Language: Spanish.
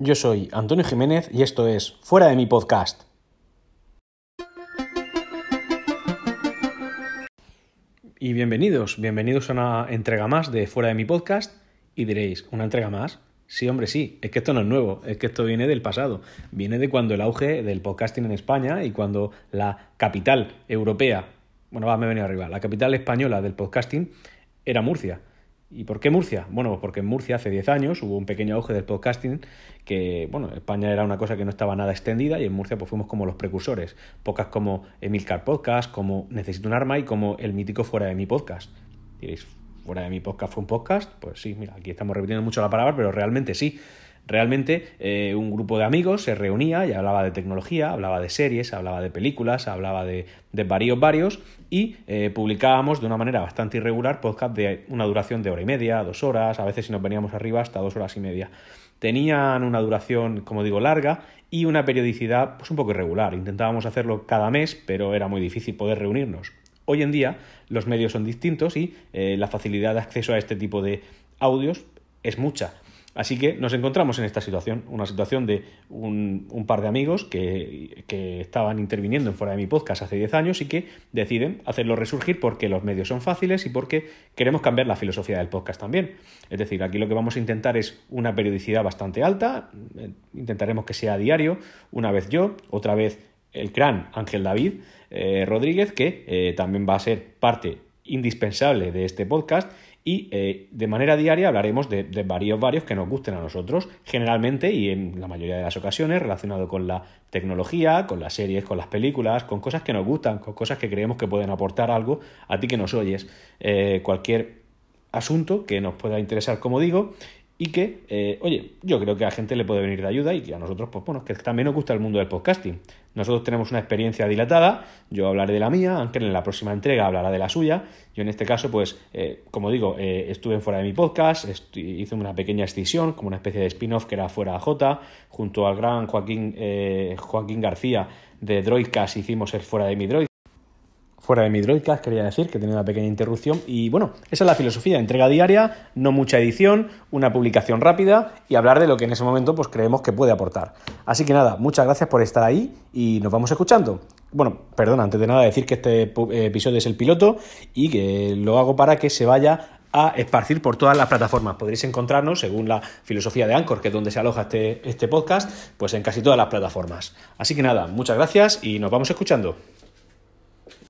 Yo soy Antonio Jiménez y esto es Fuera de mi podcast. Y bienvenidos, bienvenidos a una entrega más de Fuera de mi podcast. Y diréis, ¿una entrega más? Sí, hombre, sí, es que esto no es nuevo, es que esto viene del pasado, viene de cuando el auge del podcasting en España y cuando la capital europea, bueno, va, me he venido arriba, la capital española del podcasting era Murcia. ¿Y por qué Murcia? Bueno, pues porque en Murcia hace 10 años hubo un pequeño auge del podcasting que, bueno, España era una cosa que no estaba nada extendida y en Murcia pues fuimos como los precursores. Podcasts como Emilcar Podcast, como Necesito un arma y como el mítico Fuera de mi podcast. Diréis, ¿fuera de mi podcast fue un podcast? Pues sí, mira, aquí estamos repitiendo mucho la palabra, pero realmente sí. Realmente eh, un grupo de amigos se reunía y hablaba de tecnología, hablaba de series, hablaba de películas, hablaba de, varios varios y eh, publicábamos de una manera bastante irregular podcast de una duración de hora y media, dos horas, a veces si nos veníamos arriba hasta dos horas y media. Tenían una duración, como digo, larga y una periodicidad pues un poco irregular. Intentábamos hacerlo cada mes, pero era muy difícil poder reunirnos. Hoy en día los medios son distintos y eh, la facilidad de acceso a este tipo de audios es mucha. Así que nos encontramos en esta situación, una situación de un, par de amigos que, estaban interviniendo en fuera de mi podcast hace 10 años y que deciden hacerlo resurgir porque los medios son fáciles y porque queremos cambiar la filosofía del podcast también. Es decir, aquí lo que vamos a intentar es una periodicidad bastante alta, eh, intentaremos que sea diario, una vez yo, otra vez el gran Ángel David eh, Rodríguez, que eh, también va a ser parte indispensable de este podcast y eh, de manera diaria hablaremos de, varios varios que nos gusten a nosotros, generalmente y en la mayoría de las ocasiones relacionado con la tecnología, con las series, con las películas, con cosas que nos gustan, con cosas que creemos que pueden aportar algo a ti que nos oyes. Eh, cualquier asunto que nos pueda interesar, como digo, y que, eh, oye, yo creo que a la gente le puede venir de ayuda y que a nosotros, pues bueno, que también nos gusta el mundo del podcasting. Nosotros tenemos una experiencia dilatada, yo hablaré de la mía, aunque en la próxima entrega hablará de la suya. Yo en este caso, pues, eh, como digo, eh, estuve fuera de mi podcast, hice una pequeña extinción, como una especie de spin-off que era fuera J, junto al gran Joaquín, Joaquín García de Droidcast hicimos el fuera de mi Droid fuera de mi Droidcast, quería decir, que tenía una pequeña interrupción. Y bueno, esa es la filosofía, entrega diaria, no mucha edición, una publicación rápida y hablar de lo que en ese momento pues creemos que puede aportar. Así que nada, muchas gracias por estar ahí y nos vamos escuchando. Bueno, perdón, antes de nada decir que este episodio es el piloto y que lo hago para que se vaya a esparcir por todas las plataformas. Podréis encontrarnos, según la filosofía de Anchor, que es donde se aloja este, este podcast, pues en casi todas las plataformas. Así que nada, muchas gracias y nos vamos escuchando.